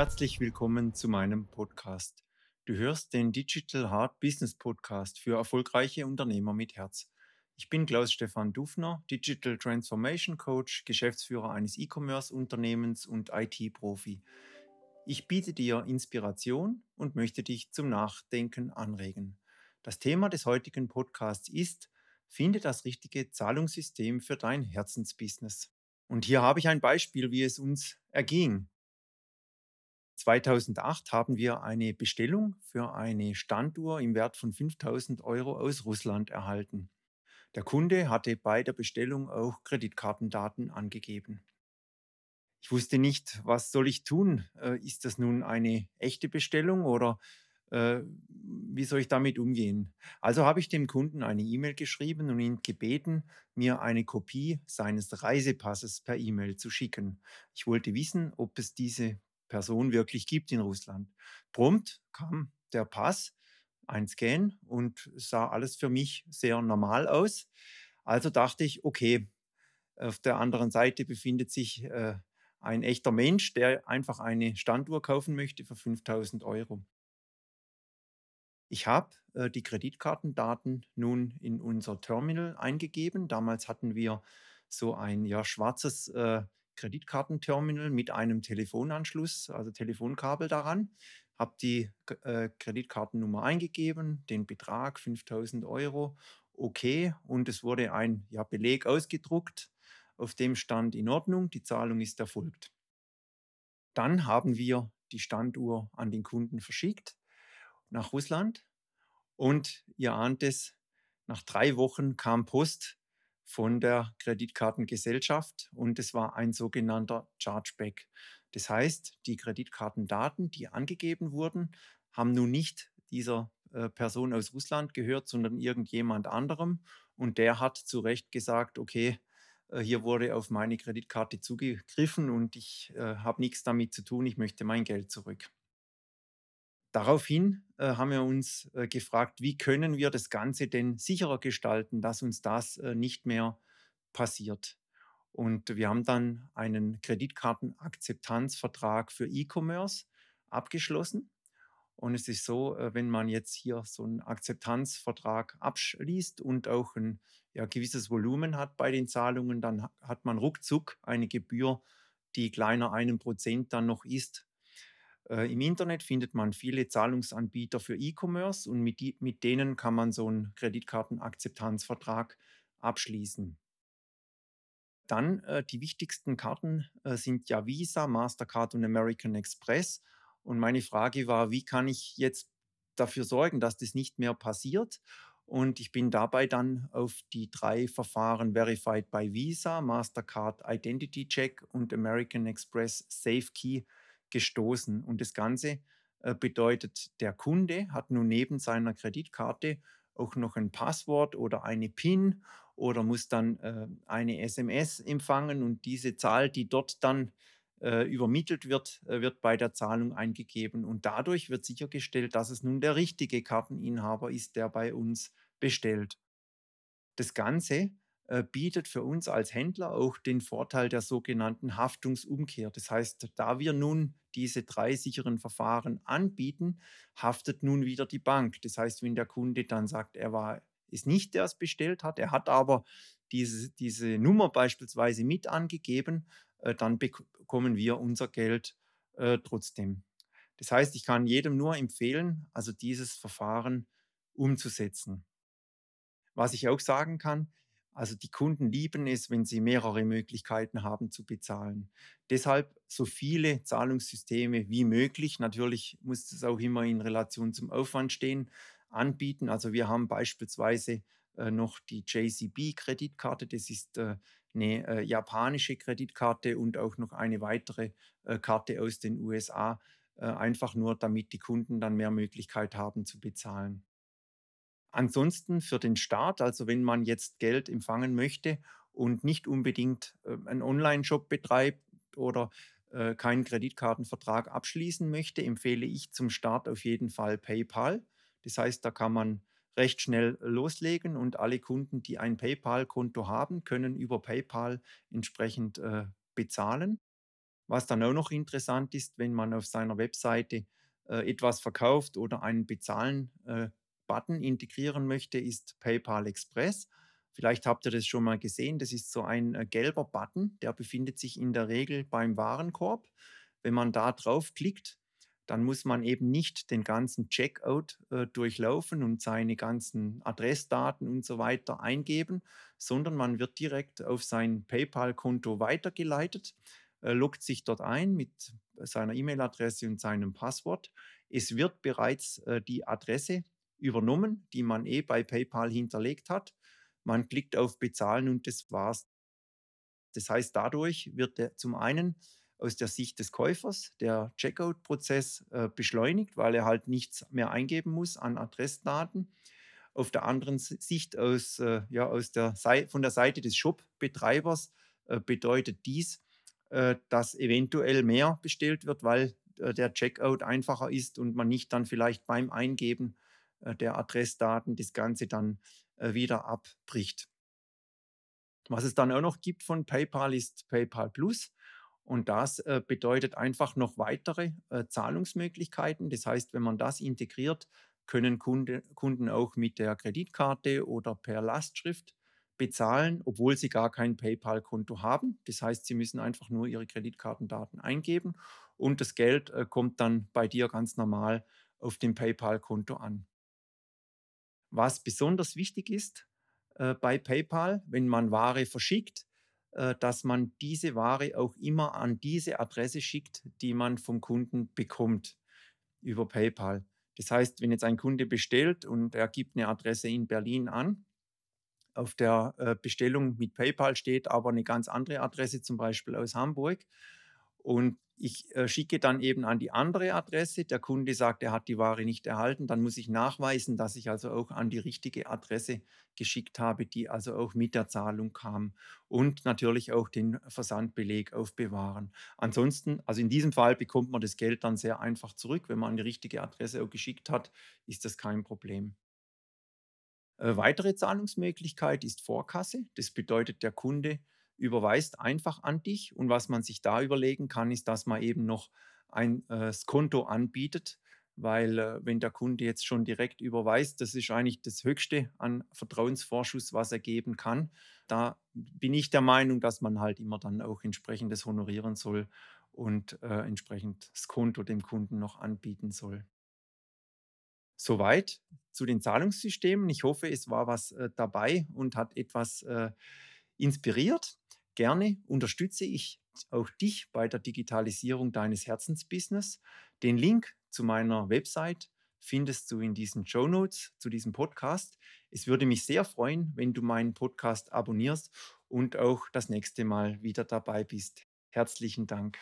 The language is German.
Herzlich willkommen zu meinem Podcast. Du hörst den Digital Hard Business Podcast für erfolgreiche Unternehmer mit Herz. Ich bin Klaus-Stefan Dufner, Digital Transformation Coach, Geschäftsführer eines E-Commerce-Unternehmens und IT-Profi. Ich biete dir Inspiration und möchte dich zum Nachdenken anregen. Das Thema des heutigen Podcasts ist, finde das richtige Zahlungssystem für dein Herzensbusiness. Und hier habe ich ein Beispiel, wie es uns erging. 2008 haben wir eine Bestellung für eine Standuhr im Wert von 5000 Euro aus Russland erhalten. Der Kunde hatte bei der Bestellung auch Kreditkartendaten angegeben. Ich wusste nicht, was soll ich tun? Äh, ist das nun eine echte Bestellung oder äh, wie soll ich damit umgehen? Also habe ich dem Kunden eine E-Mail geschrieben und ihn gebeten, mir eine Kopie seines Reisepasses per E-Mail zu schicken. Ich wollte wissen, ob es diese Person wirklich gibt in Russland. Prompt kam der Pass ein Scan und sah alles für mich sehr normal aus. Also dachte ich, okay, auf der anderen Seite befindet sich äh, ein echter Mensch, der einfach eine Standuhr kaufen möchte für 5000 Euro. Ich habe äh, die Kreditkartendaten nun in unser Terminal eingegeben. Damals hatten wir so ein ja, schwarzes äh, Kreditkartenterminal mit einem Telefonanschluss, also Telefonkabel daran. Habe die äh, Kreditkartennummer eingegeben, den Betrag 5000 Euro, okay, und es wurde ein ja, Beleg ausgedruckt, auf dem stand in Ordnung, die Zahlung ist erfolgt. Dann haben wir die Standuhr an den Kunden verschickt nach Russland. Und ihr ahnt es, nach drei Wochen kam Post von der Kreditkartengesellschaft und es war ein sogenannter Chargeback. Das heißt, die Kreditkartendaten, die angegeben wurden, haben nun nicht dieser äh, Person aus Russland gehört, sondern irgendjemand anderem. Und der hat zu Recht gesagt, okay, äh, hier wurde auf meine Kreditkarte zugegriffen und ich äh, habe nichts damit zu tun, ich möchte mein Geld zurück. Daraufhin äh, haben wir uns äh, gefragt, wie können wir das Ganze denn sicherer gestalten, dass uns das äh, nicht mehr passiert. Und wir haben dann einen Kreditkartenakzeptanzvertrag für E-Commerce abgeschlossen. Und es ist so, äh, wenn man jetzt hier so einen Akzeptanzvertrag abschließt und auch ein ja, gewisses Volumen hat bei den Zahlungen, dann hat man ruckzuck eine Gebühr, die kleiner einem Prozent dann noch ist. Äh, Im Internet findet man viele Zahlungsanbieter für E-Commerce und mit, die, mit denen kann man so einen Kreditkartenakzeptanzvertrag abschließen. Dann äh, die wichtigsten Karten äh, sind ja Visa, Mastercard und American Express. Und meine Frage war, wie kann ich jetzt dafür sorgen, dass das nicht mehr passiert? Und ich bin dabei dann auf die drei Verfahren Verified by Visa, Mastercard Identity Check und American Express Safe Key gestoßen. Und das Ganze äh, bedeutet, der Kunde hat nun neben seiner Kreditkarte auch noch ein Passwort oder eine PIN oder muss dann äh, eine SMS empfangen und diese Zahl, die dort dann äh, übermittelt wird, äh, wird bei der Zahlung eingegeben und dadurch wird sichergestellt, dass es nun der richtige Karteninhaber ist, der bei uns bestellt. Das Ganze bietet für uns als Händler auch den Vorteil der sogenannten Haftungsumkehr. Das heißt, da wir nun diese drei sicheren Verfahren anbieten, haftet nun wieder die Bank. Das heißt, wenn der Kunde dann sagt, er war ist nicht der es bestellt hat, er hat aber diese, diese Nummer beispielsweise mit angegeben, äh, dann bekommen wir unser Geld äh, trotzdem. Das heißt, ich kann jedem nur empfehlen, also dieses Verfahren umzusetzen. Was ich auch sagen kann, also die Kunden lieben es, wenn sie mehrere Möglichkeiten haben zu bezahlen. Deshalb so viele Zahlungssysteme wie möglich. Natürlich muss es auch immer in Relation zum Aufwand stehen, anbieten. Also wir haben beispielsweise äh, noch die JCB-Kreditkarte. Das ist äh, eine äh, japanische Kreditkarte und auch noch eine weitere äh, Karte aus den USA. Äh, einfach nur, damit die Kunden dann mehr Möglichkeit haben zu bezahlen. Ansonsten für den Start, also wenn man jetzt Geld empfangen möchte und nicht unbedingt äh, einen Online-Shop betreibt oder äh, keinen Kreditkartenvertrag abschließen möchte, empfehle ich zum Start auf jeden Fall PayPal. Das heißt, da kann man recht schnell loslegen und alle Kunden, die ein PayPal-Konto haben, können über PayPal entsprechend äh, bezahlen. Was dann auch noch interessant ist, wenn man auf seiner Webseite äh, etwas verkauft oder einen Bezahlen-Button äh, integrieren möchte, ist PayPal Express. Vielleicht habt ihr das schon mal gesehen. Das ist so ein äh, gelber Button, der befindet sich in der Regel beim Warenkorb. Wenn man da draufklickt, dann muss man eben nicht den ganzen Checkout äh, durchlaufen und seine ganzen Adressdaten und so weiter eingeben, sondern man wird direkt auf sein PayPal-Konto weitergeleitet, äh, loggt sich dort ein mit seiner E-Mail-Adresse und seinem Passwort. Es wird bereits äh, die Adresse übernommen, die man eh bei PayPal hinterlegt hat. Man klickt auf Bezahlen und das war's. Das heißt, dadurch wird zum einen aus der Sicht des Käufers der Checkout-Prozess äh, beschleunigt, weil er halt nichts mehr eingeben muss an Adressdaten. Auf der anderen Sicht aus, äh, ja, aus der von der Seite des Shop-Betreibers äh, bedeutet dies, äh, dass eventuell mehr bestellt wird, weil äh, der Checkout einfacher ist und man nicht dann vielleicht beim Eingeben der Adressdaten das Ganze dann wieder abbricht. Was es dann auch noch gibt von PayPal ist PayPal Plus. Und das äh, bedeutet einfach noch weitere äh, Zahlungsmöglichkeiten. Das heißt, wenn man das integriert, können Kunde, Kunden auch mit der Kreditkarte oder per Lastschrift bezahlen, obwohl sie gar kein PayPal-Konto haben. Das heißt, sie müssen einfach nur ihre Kreditkartendaten eingeben und das Geld äh, kommt dann bei dir ganz normal auf dem PayPal-Konto an. Was besonders wichtig ist äh, bei PayPal, wenn man Ware verschickt, äh, dass man diese Ware auch immer an diese Adresse schickt, die man vom Kunden bekommt über PayPal. Das heißt, wenn jetzt ein Kunde bestellt und er gibt eine Adresse in Berlin an, auf der äh, Bestellung mit PayPal steht aber eine ganz andere Adresse, zum Beispiel aus Hamburg, und ich äh, schicke dann eben an die andere Adresse. Der Kunde sagt, er hat die Ware nicht erhalten. Dann muss ich nachweisen, dass ich also auch an die richtige Adresse geschickt habe, die also auch mit der Zahlung kam. Und natürlich auch den Versandbeleg aufbewahren. Ansonsten, also in diesem Fall bekommt man das Geld dann sehr einfach zurück. Wenn man an die richtige Adresse auch geschickt hat, ist das kein Problem. Äh, weitere Zahlungsmöglichkeit ist Vorkasse. Das bedeutet, der Kunde überweist einfach an dich. Und was man sich da überlegen kann, ist, dass man eben noch ein äh, Konto anbietet, weil äh, wenn der Kunde jetzt schon direkt überweist, das ist eigentlich das Höchste an Vertrauensvorschuss, was er geben kann. Da bin ich der Meinung, dass man halt immer dann auch entsprechendes honorieren soll und äh, entsprechend das Konto dem Kunden noch anbieten soll. Soweit zu den Zahlungssystemen. Ich hoffe, es war was äh, dabei und hat etwas äh, inspiriert. Gerne unterstütze ich auch dich bei der Digitalisierung deines Herzensbusiness. Den Link zu meiner Website findest du in diesen Show Notes zu diesem Podcast. Es würde mich sehr freuen, wenn du meinen Podcast abonnierst und auch das nächste Mal wieder dabei bist. Herzlichen Dank.